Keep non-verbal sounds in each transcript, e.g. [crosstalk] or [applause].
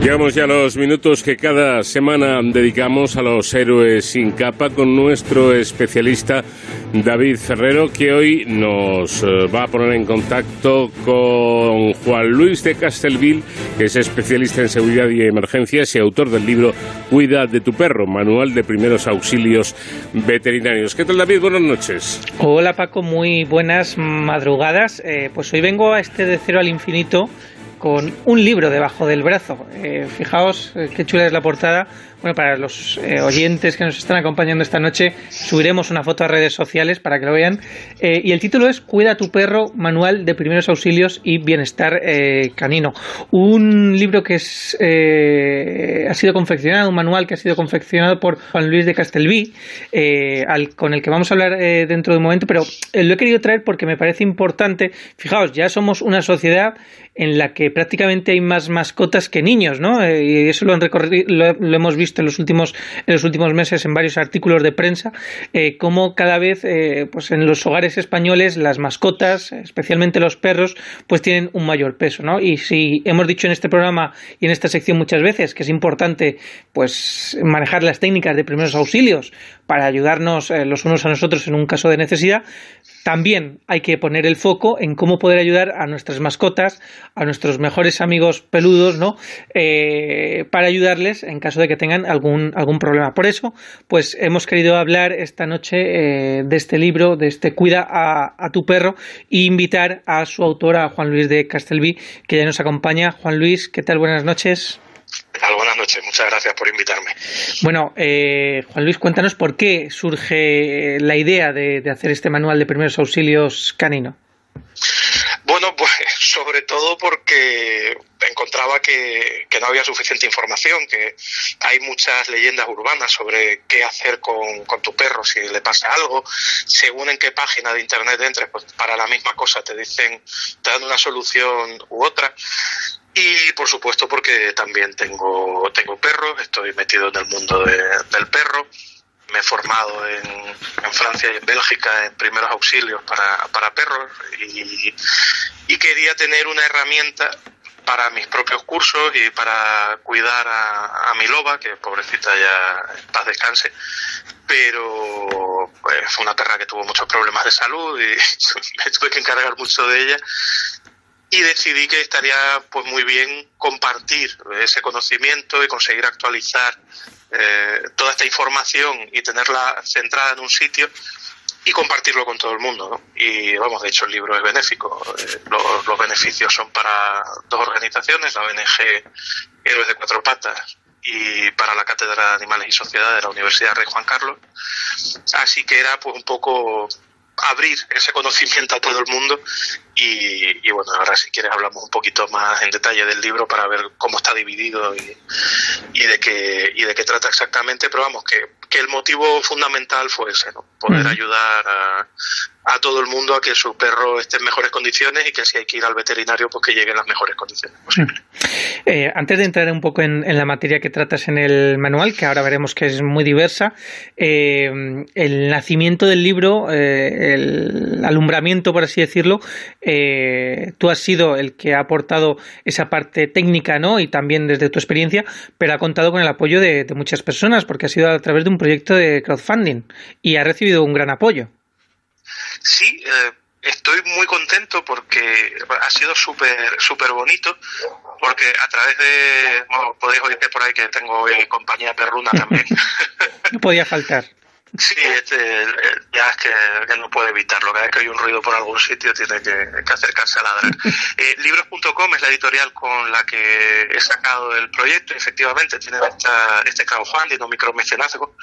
Llegamos ya a los minutos que cada semana dedicamos a los héroes sin capa con nuestro especialista David Ferrero, que hoy nos eh, va a poner en contacto con Juan Luis de Castelville, que es especialista en seguridad y emergencias y autor del libro Cuida de tu perro, manual de primeros auxilios veterinarios. ¿Qué tal David? Buenas noches. Hola Paco, muy buenas madrugadas. Eh, pues hoy vengo a este de cero al infinito con un libro debajo del brazo. Eh, fijaos eh, qué chula es la portada bueno, para los eh, oyentes que nos están acompañando esta noche, subiremos una foto a redes sociales para que lo vean. Eh, y el título es Cuida tu perro, manual de primeros auxilios y bienestar eh, canino. Un libro que es, ha sido confeccionado, un manual que ha sido confeccionado por Juan Luis de Castelví, con el que vamos a hablar dentro de un momento, pero lo he querido traer porque me parece importante. Fijaos, ya somos una sociedad en la que prácticamente hay más mascotas que niños, ¿no? y eso lo, han recorrido, lo hemos visto en los últimos, en los últimos meses en varios artículos de prensa, eh, cómo cada vez eh, pues en los hogares españoles las mascotas, especialmente los perros, pues tienen un mayor peso. ¿no? Y si hemos dicho en este programa y en esta sección muchas veces que es importante pues manejar las técnicas de primeros auxilios para ayudarnos eh, los unos a nosotros en un caso de necesidad, también hay que poner el foco en cómo poder ayudar a nuestras mascotas, a nuestros mejores amigos peludos, ¿no? Eh, para ayudarles en caso de que tengan algún, algún problema. Por eso, pues hemos querido hablar esta noche eh, de este libro, de este Cuida a, a, tu perro, e invitar a su autor, a Juan Luis de Castelví, que ya nos acompaña. Juan Luis, ¿qué tal? Buenas noches. ¿Qué tal? Buenas noches, muchas gracias por invitarme. Bueno, eh, Juan Luis, cuéntanos por qué surge la idea de, de hacer este manual de primeros auxilios canino. Bueno, pues [laughs] sobre todo porque encontraba que, que, no había suficiente información, que hay muchas leyendas urbanas sobre qué hacer con, con, tu perro si le pasa algo. Según en qué página de internet entres, pues para la misma cosa te dicen, te dan una solución u otra. Y por supuesto porque también tengo, tengo perros, estoy metido en el mundo de, del perro. Me he formado en, Francia y en Bélgica en primeros auxilios para, para perros. Y, quería tener una herramienta para mis propios cursos y para cuidar a, a mi loba, que pobrecita ya en paz descanse, pero pues, fue una perra que tuvo muchos problemas de salud y [laughs] me tuve que encargar mucho de ella y decidí que estaría pues muy bien compartir ese conocimiento y conseguir actualizar eh, toda esta información y tenerla centrada en un sitio y compartirlo con todo el mundo. ¿no? Y vamos, de hecho el libro es benéfico. Eh, los, beneficios son para dos organizaciones, la ONG Héroes de Cuatro Patas y para la Cátedra de Animales y Sociedad de la Universidad Rey Juan Carlos. Así que era pues un poco abrir ese conocimiento a todo el mundo y, y, bueno, ahora si quieres hablamos un poquito más en detalle del libro para ver cómo está dividido y, y de qué y de qué trata exactamente, pero vamos, que, que el motivo fundamental fue ese, ¿no? Poder ayudar a, a todo el mundo a que su perro esté en mejores condiciones y que si hay que ir al veterinario, pues que llegue en las mejores condiciones posibles. Eh, antes de entrar un poco en, la materia que tratas en el manual, que ahora veremos que es muy diversa, eh, el nacimiento del libro, eh, el alumbramiento, por así decirlo, eh, tú has sido el que ha aportado esa parte técnica, ¿no? Y también desde tu experiencia, pero ha contado con el apoyo de muchas personas, porque ha sido a través de un proyecto de crowdfunding y ha recibido un gran apoyo. Sí, eh, estoy muy contento porque ha sido súper súper bonito porque a través de bueno, podéis oír por ahí que tengo eh, compañía perruna también. [laughs] No podía faltar. Sí este, ya es que, que, no puede evitarlo. Cada vez que hay un ruido por algún sitio tiene que, que acercarse a ladrar. [laughs] Eh, libros.com es la editorial con la que he sacado el proyecto efectivamente tiene esta, este crowdfunding o micromecenazgo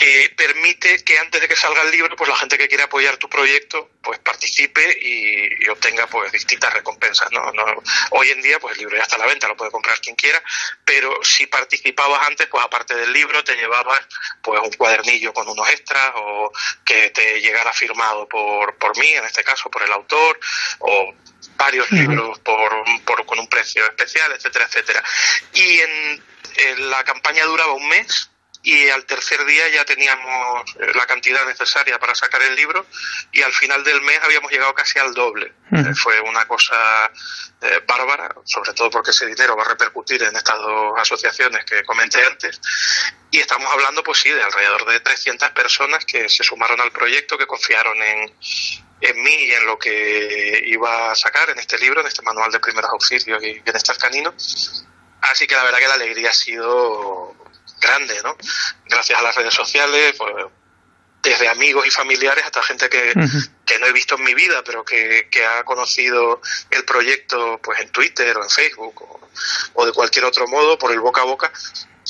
eh, permite que antes de que salga el libro, pues la gente que quiera apoyar tu proyecto, pues participe y, y obtenga pues distintas recompensas. ¿no? No, hoy en día, pues el libro ya está a la venta, lo puede comprar quien quiera, pero si participabas antes, pues aparte del libro te llevabas pues un cuadernillo con unos extras o que te llegara firmado por, por mí, en este caso por el autor, o varios libros por, por, con un precio especial, etcétera, etcétera. Y en, en la campaña duraba un mes y al tercer día ya teníamos eh, la cantidad necesaria para sacar el libro y al final del mes habíamos llegado casi al doble. Eh, fue una cosa eh, bárbara, sobre todo porque ese dinero va a repercutir en estas dos asociaciones que comenté antes. Y estamos hablando, pues sí, de alrededor de 300 personas que se sumaron al proyecto, que confiaron en, en mí y en lo que iba a sacar en este libro, en este manual de primeros auxilios y bienestar canino. Así que la verdad que la alegría ha sido grande, ¿no? Gracias a las redes sociales, pues, desde amigos y familiares hasta gente que, que no he visto en mi vida, pero que, que, ha conocido el proyecto pues en Twitter o en Facebook o, o de cualquier otro modo por el boca a boca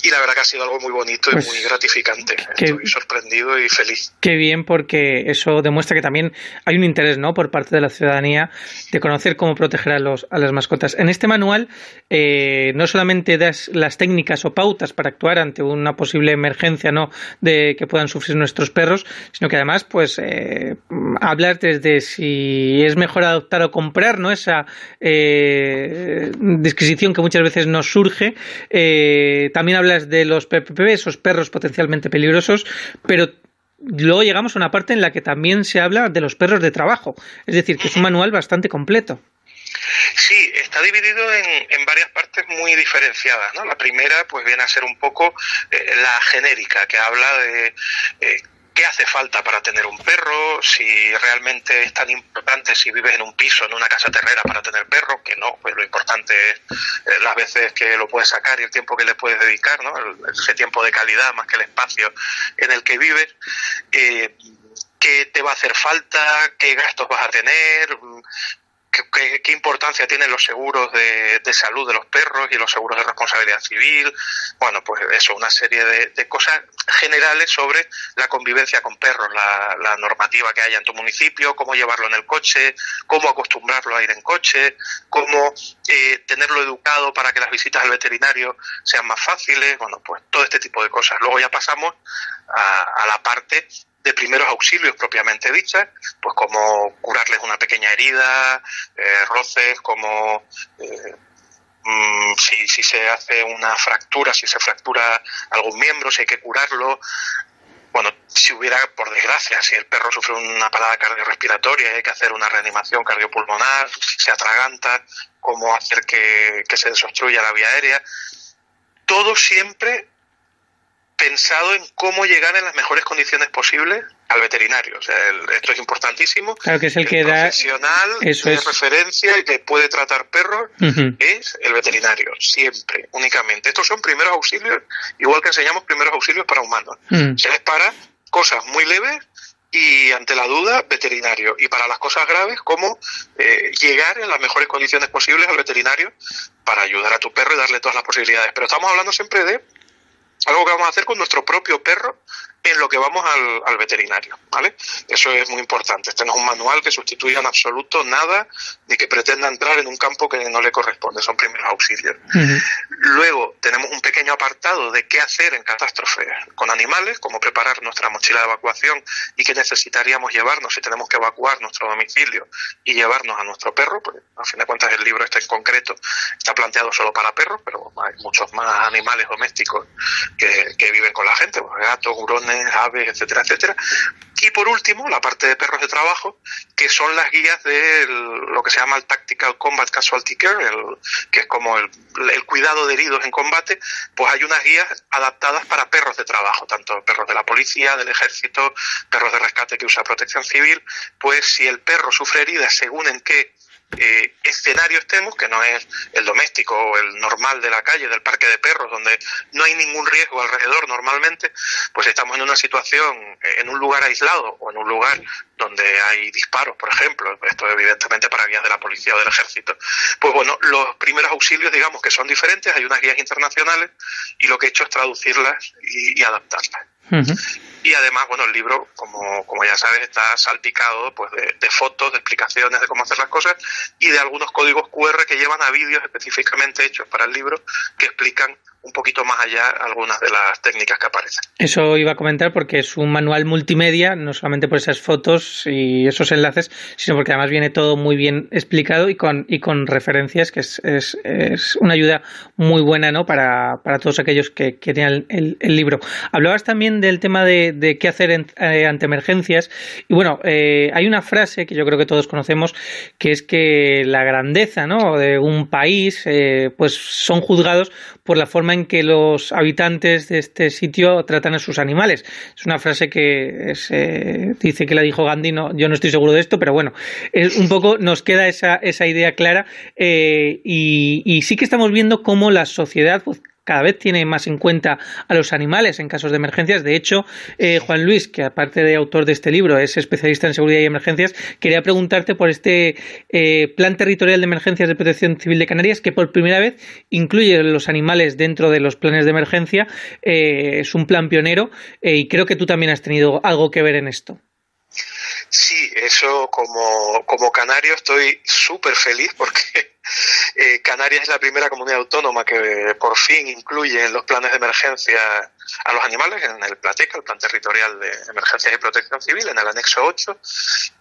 y la verdad que ha sido algo muy bonito y pues muy gratificante. Estoy sorprendido y feliz. Qué bien, porque eso demuestra que también hay un interés ¿no? por parte de la ciudadanía de conocer cómo proteger a, los, a las mascotas. En este manual eh, no solamente das las técnicas o pautas para actuar ante una posible emergencia ¿no? de que puedan sufrir nuestros perros, sino que además pues eh, hablas desde si es mejor adoptar o comprar, ¿no? esa eh, disquisición que muchas veces nos surge. Eh, también hablas de los PPP, esos perros potencialmente peligrosos, pero luego llegamos a una parte en la que también se habla de los perros de trabajo. Es decir, que es un manual bastante completo. Sí, está dividido en, varias partes muy diferenciadas. ¿no? La primera, pues viene a ser un poco eh, la genérica, que habla de eh, qué hace falta para tener un perro, si realmente es tan importante si vives en un piso, en una casa terrera para tener perro, que no, pues lo importante es eh, las veces que lo puedes sacar y el tiempo que le puedes dedicar, ¿no? ese tiempo de calidad más que el espacio en el que vives. Eh, qué te va a hacer falta, qué gastos vas a tener, qué, importancia tienen los seguros de, salud de los perros y los seguros de responsabilidad civil. Bueno, pues eso, una serie de, cosas generales sobre la convivencia con perros, la, normativa que haya en tu municipio, cómo llevarlo en el coche, cómo acostumbrarlo a ir en coche, cómo eh, tenerlo educado para que las visitas al veterinario sean más fáciles. Bueno, pues todo este tipo de cosas. Luego ya pasamos a, a la parte de primeros auxilios propiamente dichas, pues como curarles una pequeña herida, eh, roces, como eh, mm, si, si se hace una fractura, si se fractura algún miembro, si hay que curarlo. Bueno, si hubiera, por desgracia, si el perro sufre una parada cardiorrespiratoria y hay que hacer una reanimación cardiopulmonar, se atraganta, cómo hacer que, que se desobstruya la vía aérea. Todo siempre pensado en cómo llegar en las mejores condiciones posibles al veterinario. O sea, esto es importantísimo. Claro que es el, que da. profesional de referencia y que puede tratar perros es el veterinario, siempre, únicamente. Estos son primeros auxilios, igual que enseñamos primeros auxilios para humanos. Se les para cosas muy leves y ante la duda, veterinario. Y para las cosas graves, cómo eh, llegar en las mejores condiciones posibles al veterinario para ayudar a tu perro y darle todas las posibilidades. Pero estamos hablando siempre de algo que vamos a hacer con nuestro propio perro en lo que vamos al, al, veterinario, ¿vale? Eso es muy importante. Este no es un manual que sustituya en absoluto nada ni que pretenda entrar en un campo que no le corresponde, son primeros auxilios. Luego tenemos un pequeño apartado de qué hacer en catástrofes con animales, cómo preparar nuestra mochila de evacuación y qué necesitaríamos llevarnos si tenemos que evacuar nuestro domicilio y llevarnos a nuestro perro, pues a fin de cuentas el libro este en concreto está planteado solo para perros, pero hay muchos más animales domésticos que, que viven con la gente, pues, gatos, hurones, aves, etcétera, etcétera. Y por último, la parte de perros de trabajo, que son las guías de lo que se llama el Tactical Combat Casualty Care, que es como el, cuidado de heridos en combate, pues hay unas guías adaptadas para perros de trabajo, tanto perros de la policía, del ejército, perros de rescate que usa protección civil, pues si el perro sufre heridas según en qué eh, escenario estemos, que no es el doméstico o el normal de la calle, del parque de perros, donde no hay ningún riesgo alrededor normalmente, pues estamos en una situación, en un lugar aislado o en un lugar donde hay disparos, por ejemplo, esto evidentemente para guías de la policía o del ejército. Pues bueno, los primeros auxilios, digamos que son diferentes, hay unas guías internacionales y lo que he hecho es traducirlas y, adaptarlas. Y además, bueno, el libro, como, como ya sabes, está salpicado pues, de, fotos, de explicaciones de cómo hacer las cosas y de algunos códigos QR que llevan a vídeos específicamente hechos para el libro que explican un poquito más allá algunas de las técnicas que aparecen. Eso iba a comentar porque es un manual multimedia, no solamente por esas fotos y esos enlaces, sino porque además viene todo muy bien explicado y con, y con referencias, que es, es, es una ayuda muy buena ¿no? para, para todos aquellos que, que el, el, el, libro. Hablabas también del tema de, de qué hacer eh, ante emergencias y bueno, eh, hay una frase que yo creo que todos conocemos, que es que la grandeza ¿no? de un país eh, pues son juzgados por la forma en que los habitantes de este sitio tratan a sus animales. Es una frase que es, eh, dice que la dijo Gandhi, no, yo no estoy seguro de esto, pero bueno, es un poco nos queda esa, esa idea clara y, y, sí que estamos viendo cómo la sociedad pues, cada vez tiene más en cuenta a los animales en casos de emergencias. De hecho, eh, Juan Luis, que aparte de autor de este libro, es especialista en seguridad y emergencias, quería preguntarte por este eh, Plan Territorial de Emergencias de Protección Civil de Canarias, que por primera vez incluye los animales dentro de los planes de emergencia. Eh, es un plan pionero y creo que tú también has tenido algo que ver en esto. Sí, eso como, como canario estoy súper feliz porque [laughs] eh, Canarias es la primera comunidad autónoma que por fin incluye en los planes de emergencia a los animales, en el PLATECA, el Plan Territorial de Emergencias y Protección Civil, en el anexo 8,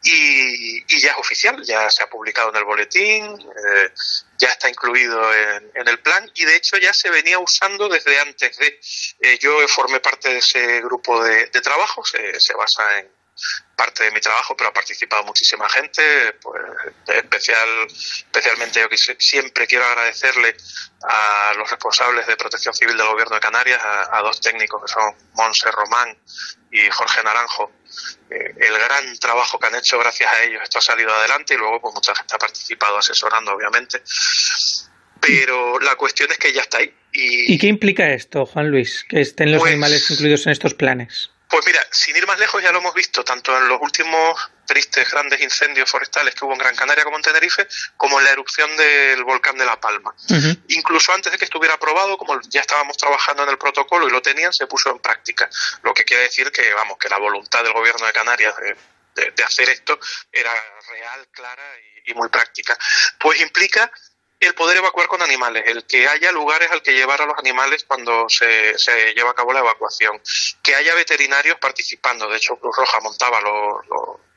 y, y ya es oficial, ya se ha publicado en el boletín, eh, ya está incluido en, el plan y de hecho ya se venía usando desde antes de. Eh, yo formé parte de ese grupo de, de trabajo, se, se basa en parte de mi trabajo, pero ha participado muchísima gente, pues especial, especialmente yo que siempre quiero agradecerle a los responsables de protección civil del gobierno de Canarias, a, a dos técnicos que son Monse Román y Jorge Naranjo, eh, el gran trabajo que han hecho gracias a ellos esto ha salido adelante y luego pues mucha gente ha participado asesorando obviamente. Pero la cuestión es que ya está ahí y, ¿Y qué implica esto Juan Luis que estén los pues, animales incluidos en estos planes pues mira, sin ir más lejos, ya lo hemos visto tanto en los últimos tristes grandes incendios forestales que hubo en Gran Canaria como en Tenerife, como en la erupción del volcán de La Palma. Uh -huh. Incluso antes de que estuviera aprobado, como ya estábamos trabajando en el protocolo y lo tenían, se puso en práctica. Lo que quiere decir que, vamos, que la voluntad del gobierno de Canarias de, de, de hacer esto era real, clara y, y muy práctica. Pues implica el poder evacuar con animales, el que haya lugares al que llevar a los animales cuando se, se lleva a cabo la evacuación, que haya veterinarios participando. De hecho, Cruz Roja montaba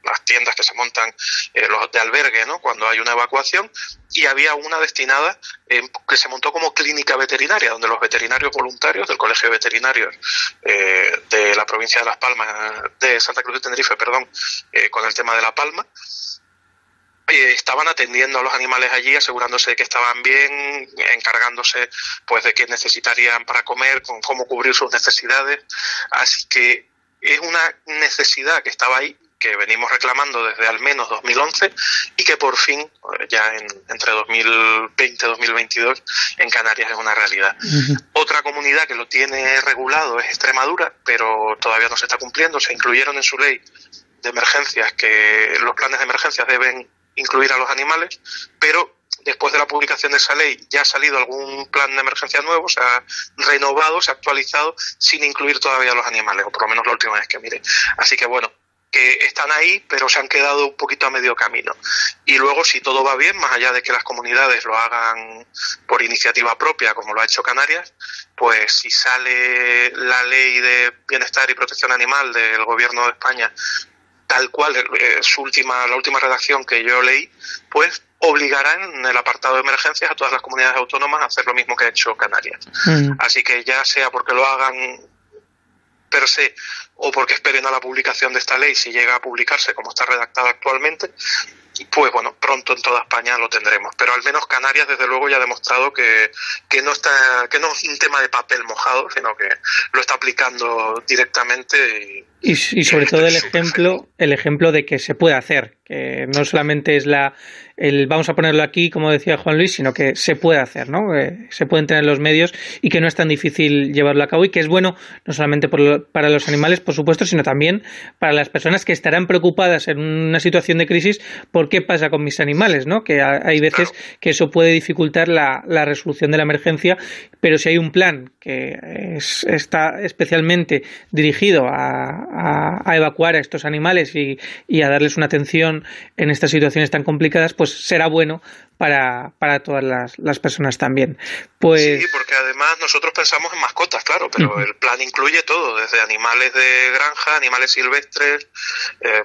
las tiendas que se montan, eh, los de albergue, ¿no? Cuando hay una evacuación, y había una destinada eh, que se montó como clínica veterinaria, donde los veterinarios voluntarios del Colegio de Veterinarios eh, de la provincia de Las Palmas, de Santa Cruz de Tenerife, perdón, eh, con el tema de La Palma, eh, estaban atendiendo a los animales allí, asegurándose de que estaban bien, encargándose pues de qué necesitarían para comer, con cómo cubrir sus necesidades. Así que es una necesidad que estaba ahí, que venimos reclamando desde al menos 2011 y que por fin, ya en, entre 2020 y 2022, en Canarias es una realidad. Uh -huh. Otra comunidad que lo tiene regulado es Extremadura, pero todavía no se está cumpliendo. Se incluyeron en su ley de emergencias que los planes de emergencias deben incluir a los animales, pero después de la publicación de esa ley ya ha salido algún plan de emergencia nuevo, se ha renovado, se ha actualizado sin incluir todavía a los animales, o por lo menos la última vez que mire. Así que bueno, que están ahí, pero se han quedado un poquito a medio camino. Y luego, si todo va bien, más allá de que las comunidades lo hagan por iniciativa propia, como lo ha hecho Canarias, pues si sale la ley de bienestar y protección animal del gobierno de España tal cual eh, su última, la última redacción que yo leí, pues obligará en el apartado de emergencias a todas las comunidades autónomas a hacer lo mismo que ha hecho Canarias. Mm. Así que ya sea porque lo hagan per se o porque esperen a la publicación de esta ley si llega a publicarse como está redactada actualmente, pues bueno, pronto en toda España lo tendremos. Pero al menos Canarias, desde luego, ya ha demostrado que, que, no, está, que no es un tema de papel mojado, sino que lo está aplicando directamente. Y, y, y sobre todo el ejemplo, el ejemplo de que se puede hacer, que no solamente es la el vamos a ponerlo aquí, como decía Juan Luis, sino que se puede hacer, ¿no? Eh, se pueden tener los medios y que no es tan difícil llevarlo a cabo y que es bueno no solamente por lo, para los animales, por supuesto, sino también para las personas que estarán preocupadas en una situación de crisis por qué pasa con mis animales, ¿no? Que hay veces que eso puede dificultar la, la resolución de la emergencia pero si hay un plan que está especialmente dirigido a, evacuar a estos animales y, y a darles una atención en estas situaciones tan complicadas, pues será bueno para, para todas las, las, personas también. Pues... Sí, porque además nosotros pensamos en mascotas, claro, pero el plan incluye todo, desde animales de granja, animales silvestres, eh,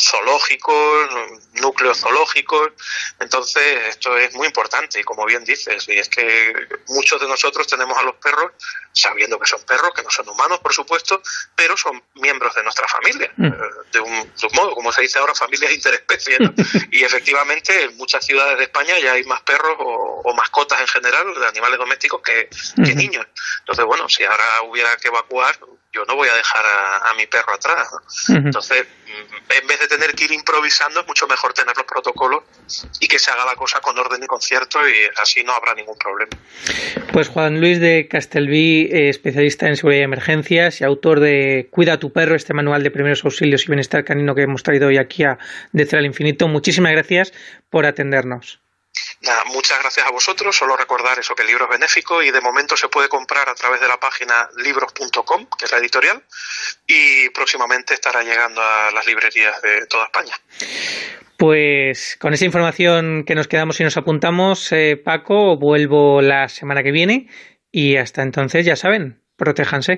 zoológicos, núcleos zoológicos. Entonces, esto es muy importante y como bien dices, y es que muchos de nosotros tenemos a los perros sabiendo que son perros, que no son humanos, por supuesto, pero son miembros de nuestra familia, eh, de, un, de, un, modo, como se dice ahora, familias interespecies. [laughs] y efectivamente, en muchas ciudades de España ya hay más perros o, mascotas en general, de animales domésticos, que, niños. Entonces, bueno, si ahora hubiera que evacuar, yo no voy a dejar a, mi perro atrás. Entonces, en vez de tener que ir improvisando, es mucho mejor tener los protocolos y que se haga la cosa con orden y concierto y así no habrá ningún problema. Pues Juan Luis de Castelví, eh, especialista en seguridad y emergencias y autor de Cuida a tu perro, este manual de primeros auxilios y bienestar canino que hemos traído hoy aquí a De al Infinito. Muchísimas gracias por atendernos muchas gracias a vosotros. Solo recordar eso que el libro es benéfico y de momento se puede comprar a través de la página libros.com, que es la editorial, y próximamente estará llegando a las librerías de toda España. Pues con esa información que nos quedamos y nos apuntamos, eh, Paco, vuelvo la semana que viene y hasta entonces ya saben, protéjanse.